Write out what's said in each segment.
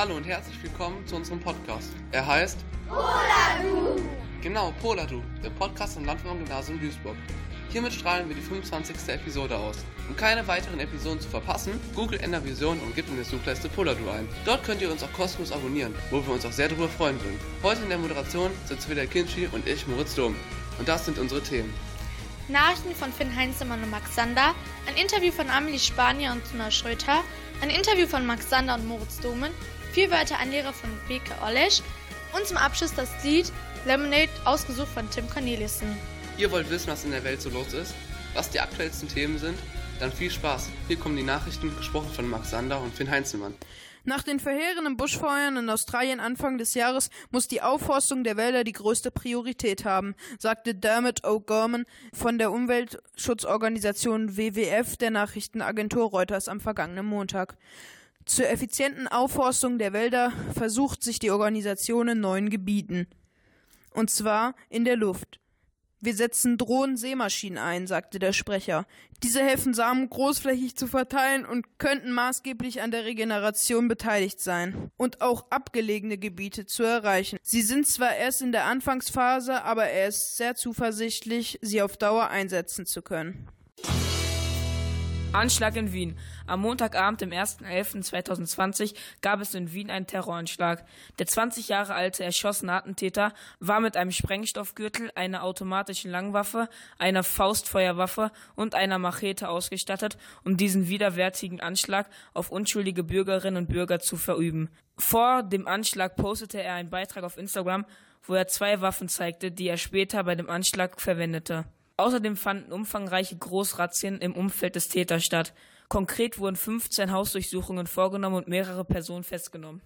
Hallo und herzlich willkommen zu unserem Podcast. Er heißt Poladu! Genau, Poladu, der Podcast im Landwehr-Gymnasium Duisburg. Hiermit strahlen wir die 25. Episode aus. Um keine weiteren Episoden zu verpassen, googelt Endervision und gebt in der Suchleiste Poladu ein. Dort könnt ihr uns auch kostenlos abonnieren, wo wir uns auch sehr darüber freuen würden. Heute in der Moderation sitzen wieder Kinchi und ich, Moritz Dom. Und das sind unsere Themen. Nachrichten von Finn Heinzemann und Max Sander, ein Interview von Amelie Spanier und Tuna Schröter, ein Interview von Max Sander und Moritz Domen, vier Wörter Anlehrer von Beke Olesch und zum Abschluss das Lied Lemonade, ausgesucht von Tim Cornelissen. Ihr wollt wissen, was in der Welt so los ist? Was die aktuellsten Themen sind? Dann viel Spaß. Hier kommen die Nachrichten, gesprochen von Max Sander und Finn Heinzelmann. Nach den verheerenden Buschfeuern in Australien Anfang des Jahres muss die Aufforstung der Wälder die größte Priorität haben, sagte Dermot O'Gorman von der Umweltschutzorganisation WWF der Nachrichtenagentur Reuters am vergangenen Montag. Zur effizienten Aufforstung der Wälder versucht sich die Organisation in neuen Gebieten. Und zwar in der Luft. Wir setzen Drohnen-Seemaschinen ein, sagte der Sprecher. Diese helfen Samen großflächig zu verteilen und könnten maßgeblich an der Regeneration beteiligt sein und auch abgelegene Gebiete zu erreichen. Sie sind zwar erst in der Anfangsphase, aber er ist sehr zuversichtlich, sie auf Dauer einsetzen zu können. Anschlag in Wien. Am Montagabend, dem 1.11.2020, gab es in Wien einen Terroranschlag. Der 20 Jahre alte erschossene Attentäter war mit einem Sprengstoffgürtel, einer automatischen Langwaffe, einer Faustfeuerwaffe und einer Machete ausgestattet, um diesen widerwärtigen Anschlag auf unschuldige Bürgerinnen und Bürger zu verüben. Vor dem Anschlag postete er einen Beitrag auf Instagram, wo er zwei Waffen zeigte, die er später bei dem Anschlag verwendete. Außerdem fanden umfangreiche Großrazzien im Umfeld des Täters statt. Konkret wurden 15 Hausdurchsuchungen vorgenommen und mehrere Personen festgenommen.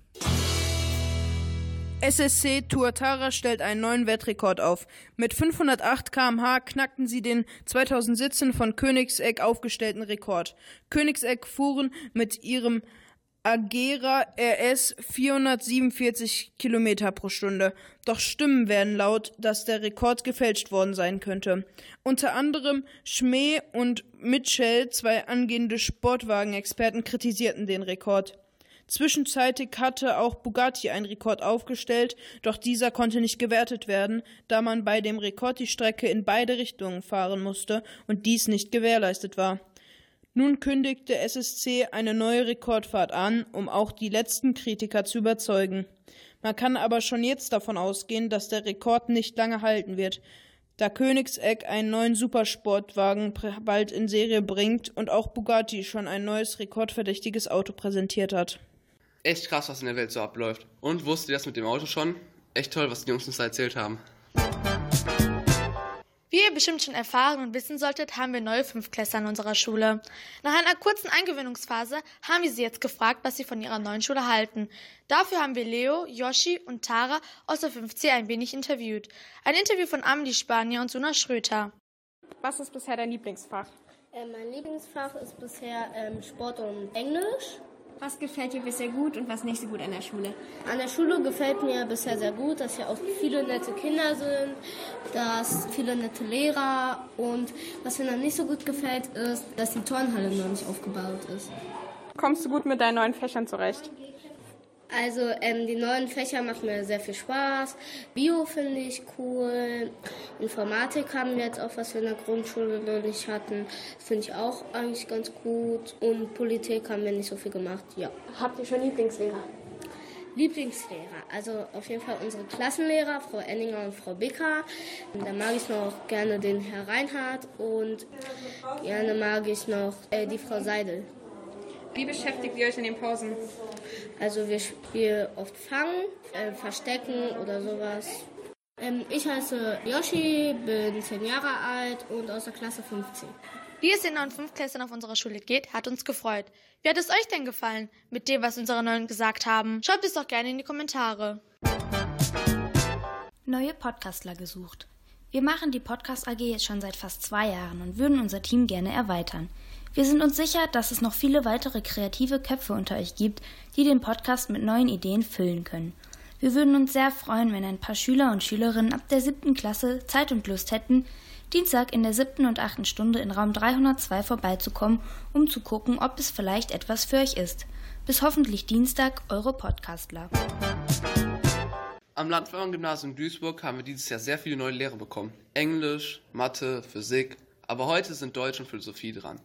SSC Tuatara stellt einen neuen Weltrekord auf. Mit 508 km/h knackten sie den 2017 von Königseck aufgestellten Rekord. Königseck fuhren mit ihrem Agera RS 447 Kilometer pro Stunde. Doch Stimmen werden laut, dass der Rekord gefälscht worden sein könnte. Unter anderem Schmee und Mitchell, zwei angehende Sportwagenexperten, kritisierten den Rekord. Zwischenzeitlich hatte auch Bugatti einen Rekord aufgestellt, doch dieser konnte nicht gewertet werden, da man bei dem Rekord die Strecke in beide Richtungen fahren musste und dies nicht gewährleistet war. Nun kündigte SSC eine neue Rekordfahrt an, um auch die letzten Kritiker zu überzeugen. Man kann aber schon jetzt davon ausgehen, dass der Rekord nicht lange halten wird, da Königseck einen neuen Supersportwagen bald in Serie bringt und auch Bugatti schon ein neues rekordverdächtiges Auto präsentiert hat. Echt krass, was in der Welt so abläuft. Und wusstet ihr das mit dem Auto schon? Echt toll, was die Jungs uns da erzählt haben. Wie ihr bestimmt schon erfahren und wissen solltet, haben wir neue Fünftklässler in unserer Schule. Nach einer kurzen Eingewöhnungsphase haben wir sie jetzt gefragt, was sie von ihrer neuen Schule halten. Dafür haben wir Leo, Yoshi und Tara aus der 5C ein wenig interviewt. Ein Interview von Amelie Spanier und Suna Schröter. Was ist bisher dein Lieblingsfach? Äh, mein Lieblingsfach ist bisher ähm, Sport und Englisch. Was gefällt dir bisher gut und was nicht so gut an der Schule? An der Schule gefällt mir bisher sehr gut, dass hier auch viele nette Kinder sind, dass viele nette Lehrer und was mir dann nicht so gut gefällt, ist, dass die Turnhalle noch nicht aufgebaut ist. Kommst du gut mit deinen neuen Fächern zurecht? Also ähm, die neuen Fächer machen mir sehr viel Spaß. Bio finde ich cool. Informatik haben wir jetzt auch, was wir in der Grundschule noch nicht hatten. Das finde ich auch eigentlich ganz gut. Und Politik haben wir nicht so viel gemacht, ja. Habt ihr schon Lieblingslehrer? Lieblingslehrer, also auf jeden Fall unsere Klassenlehrer, Frau Enninger und Frau Bicker. Da mag ich noch gerne den Herr Reinhardt und gerne mag ich noch äh, die Frau Seidel. Wie beschäftigt ihr euch in den Pausen? Also wir spielen oft Fangen, äh, Verstecken oder sowas. Ähm, ich heiße Yoshi, bin 10 Jahre alt und aus der Klasse 15. Wie es den neuen Fünftklässlern auf unserer Schule geht, hat uns gefreut. Wie hat es euch denn gefallen mit dem, was unsere Neuen gesagt haben? Schreibt es doch gerne in die Kommentare. Neue Podcastler gesucht. Wir machen die Podcast AG jetzt schon seit fast zwei Jahren und würden unser Team gerne erweitern. Wir sind uns sicher, dass es noch viele weitere kreative Köpfe unter euch gibt, die den Podcast mit neuen Ideen füllen können. Wir würden uns sehr freuen, wenn ein paar Schüler und Schülerinnen ab der siebten Klasse Zeit und Lust hätten, Dienstag in der siebten und achten Stunde in Raum 302 vorbeizukommen, um zu gucken, ob es vielleicht etwas für euch ist. Bis hoffentlich Dienstag, eure Podcastler. Am Landwehr-Gymnasium Duisburg haben wir dieses Jahr sehr viele neue Lehrer bekommen. Englisch, Mathe, Physik, aber heute sind Deutsch und Philosophie dran.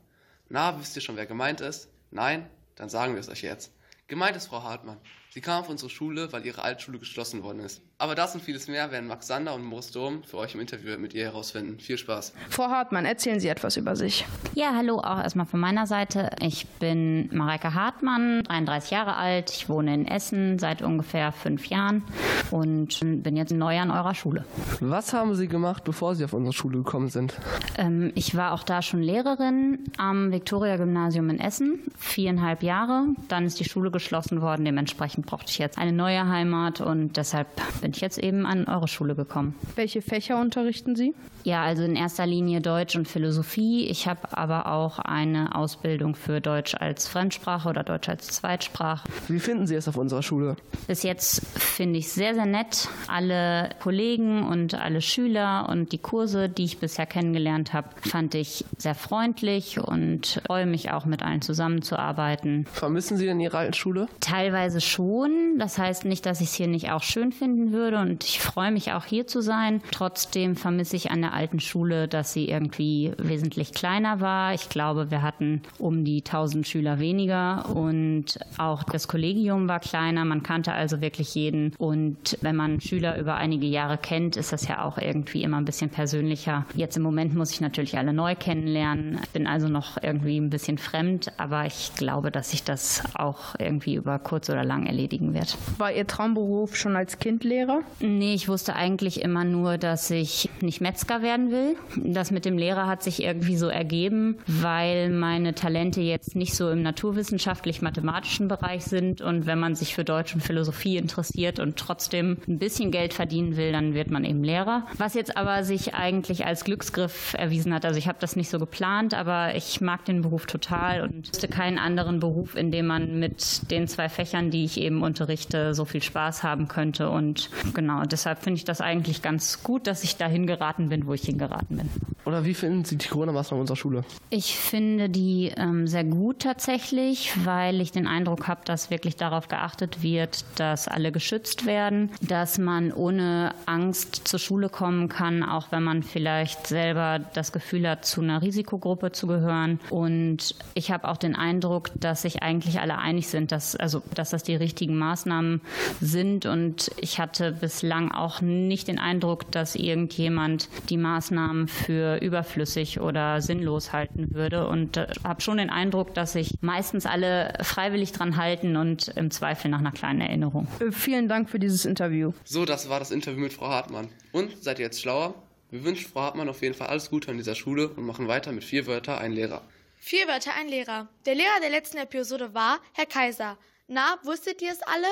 Na, wisst ihr schon, wer gemeint ist? Nein? Dann sagen wir es euch jetzt. Gemeint ist Frau Hartmann. Sie kam auf unsere Schule, weil ihre Altschule geschlossen worden ist. Aber das und vieles mehr werden Max Sander und Moritz Dom für euch im Interview mit ihr herausfinden. Viel Spaß. Frau Hartmann, erzählen Sie etwas über sich. Ja, hallo, auch erstmal von meiner Seite. Ich bin Mareike Hartmann, 33 Jahre alt. Ich wohne in Essen seit ungefähr fünf Jahren und bin jetzt neu an eurer Schule. Was haben Sie gemacht, bevor Sie auf unsere Schule gekommen sind? Ähm, ich war auch da schon Lehrerin am Viktoria-Gymnasium in Essen, viereinhalb Jahre. Dann ist die Schule geschlossen worden. Dementsprechend brauchte ich jetzt eine neue Heimat und deshalb bin ich jetzt eben an eure Schule gekommen. Welche Fächer unterrichten Sie? Ja, also in erster Linie Deutsch und Philosophie. Ich habe aber auch eine Ausbildung für Deutsch als Fremdsprache oder Deutsch als Zweitsprache. Wie finden Sie es auf unserer Schule? Bis jetzt finde ich sehr, sehr nett. Alle Kollegen und alle Schüler und die Kurse, die ich bisher kennengelernt habe, fand ich sehr freundlich und freue mich auch mit allen zusammenzuarbeiten. Vermissen Sie denn Ihre alten Schule? Teilweise schon. Das heißt nicht, dass ich es hier nicht auch schön finden würde und ich freue mich auch hier zu sein. Trotzdem vermisse ich an der alten Schule, dass sie irgendwie wesentlich kleiner war. Ich glaube, wir hatten um die 1000 Schüler weniger und auch das Kollegium war kleiner. Man kannte also wirklich jeden und wenn man Schüler über einige Jahre kennt, ist das ja auch irgendwie immer ein bisschen persönlicher. Jetzt im Moment muss ich natürlich alle neu kennenlernen. Ich bin also noch irgendwie ein bisschen fremd, aber ich glaube, dass sich das auch irgendwie über kurz oder lang erledigen wird. War Ihr Traumberuf schon als Kind Lehrer? Nee, ich wusste eigentlich immer nur, dass ich nicht Metzger werden will. Das mit dem Lehrer hat sich irgendwie so ergeben, weil meine Talente jetzt nicht so im naturwissenschaftlich-mathematischen Bereich sind. Und wenn man sich für Deutsch und Philosophie interessiert und trotzdem ein bisschen Geld verdienen will, dann wird man eben Lehrer. Was jetzt aber sich eigentlich als Glücksgriff erwiesen hat. Also ich habe das nicht so geplant, aber ich mag den Beruf total und wüsste keinen anderen Beruf, in dem man mit den zwei Fächern, die ich eben unterrichte, so viel Spaß haben könnte. Und genau, deshalb finde ich das eigentlich ganz gut, dass ich dahin geraten bin, wo ich hingeraten bin. Oder wie finden Sie die Corona-Maßnahmen unserer Schule? Ich finde die ähm, sehr gut tatsächlich, weil ich den Eindruck habe, dass wirklich darauf geachtet wird, dass alle geschützt werden, dass man ohne Angst zur Schule kommen kann, auch wenn man vielleicht selber das Gefühl hat, zu einer Risikogruppe zu gehören. Und ich habe auch den Eindruck, dass sich eigentlich alle einig sind, dass, also, dass das die richtigen Maßnahmen sind. Und ich hatte bislang auch nicht den Eindruck, dass irgendjemand die Maßnahmen für überflüssig oder sinnlos halten würde. Und äh, habe schon den Eindruck, dass sich meistens alle freiwillig dran halten und im Zweifel nach einer kleinen Erinnerung. Äh, vielen Dank für dieses Interview. So, das war das Interview mit Frau Hartmann. Und seid ihr jetzt schlauer? Wir wünschen Frau Hartmann auf jeden Fall alles Gute an dieser Schule und machen weiter mit vier Wörter ein Lehrer. Vier Wörter ein Lehrer. Der Lehrer der letzten Episode war Herr Kaiser. Na, wusstet ihr es alle?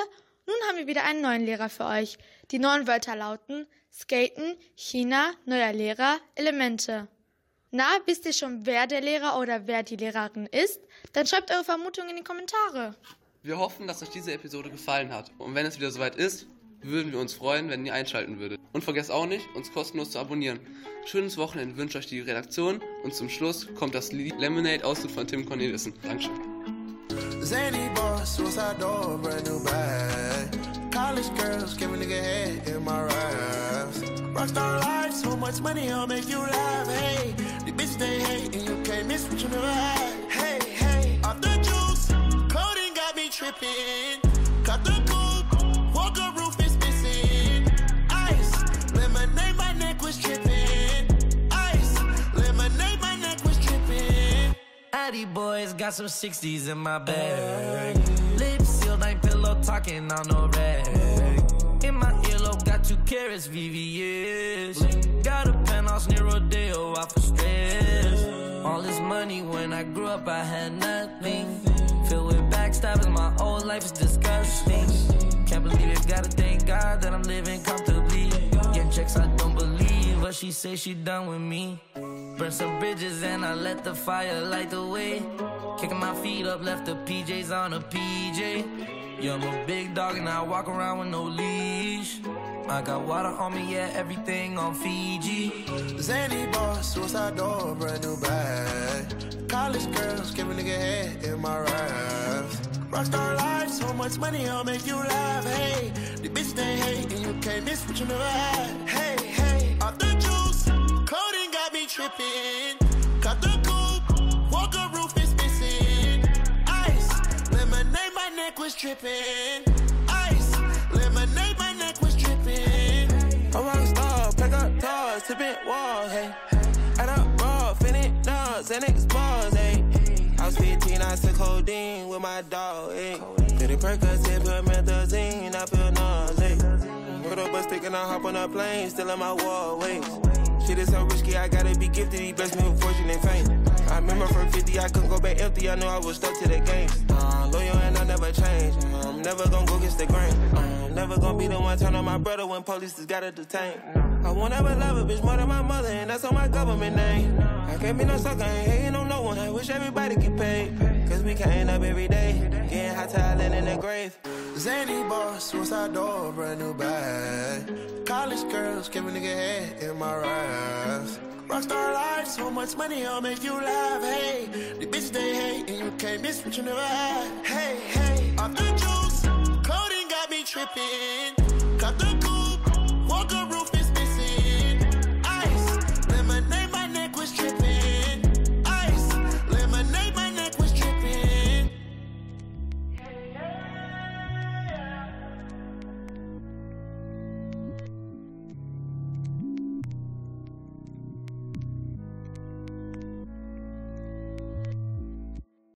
Nun haben wir wieder einen neuen Lehrer für euch. Die neuen Wörter lauten Skaten, China, neuer Lehrer, Elemente. Na, wisst ihr schon, wer der Lehrer oder wer die Lehrerin ist? Dann schreibt eure Vermutungen in die Kommentare. Wir hoffen, dass euch diese Episode gefallen hat. Und wenn es wieder soweit ist, würden wir uns freuen, wenn ihr einschalten würdet. Und vergesst auch nicht, uns kostenlos zu abonnieren. Schönes Wochenende wünscht euch die Redaktion und zum Schluss kommt das Lied Lemonade Ausdruck von Tim Cornelissen. Dankeschön. College girls, give a nigga head in my raps. Rockstar life, so much money, I'll make you laugh. Hey, the bitch they hate, and you can't miss what you never had. Hey, hey, off the juice, coding got me tripping. Cut the coupe, walker roof is missing. Ice, lemonade, my neck was tripping. Ice, lemonade, my neck was tripping. Addy boys got some 60s in my bag. Lips sealed, ain't pillow talking on no rag. Got two carrots, VVS. Got a penthouse near Rodeo, out for stress. All this money when I grew up, I had nothing. Filled with backstabbing, my whole life is disgusting. Can't believe it, gotta thank God that I'm living comfortably. Getting checks, I don't believe, but she say she done with me. Burn some bridges and I let the fire light the way. Kicking my feet up, left the PJs on a PJ. Yeah, I'm a big dog and I walk around with no leash. I got water on me, yeah, everything on Fiji. Zany boss, suicide door, brand new bag. College girls, give a nigga head in my raps. Rockstar life, so much money, I'll make you laugh. Hey, the bitch they hate, and you can't miss what you never had. Hey, hey, off the juice, coding got me tripping. Cut the neck was tripping. Ice, lemonade, my neck was tripping. A rock star, pack up doors, tipping walls, hey. Add up raw, finish dogs, and X hey. I was 15, I took codeine with my dog, hey. Did it Percocet, put methazine, I feel nauseous. Put up a stick and I hop on a plane, still in my wall, wait. Shit is so risky, I gotta be gifted. He blessed me with fortune and fame. I remember from 50, I couldn't go back empty. I knew I was stuck to the game. Uh, loyal never change. I'm never gonna go against the grain. I'm never gonna be the one turn on my brother when police just gotta detain. I won't ever love a bitch more than my mother, and that's on my government name. I can't be no sucker, ain't hating on no one. I wish everybody get paid. Cause we can't up every day, getting hot talent in the grave. Zany boss, suicide door, brand new bag. College girls, give a nigga head in my raps. Rockstar life, so much money, I'll make you laugh. Hey, the bitch they hate, and you can't miss what you never had. Hey, hey, off the juice, coding got me tripping.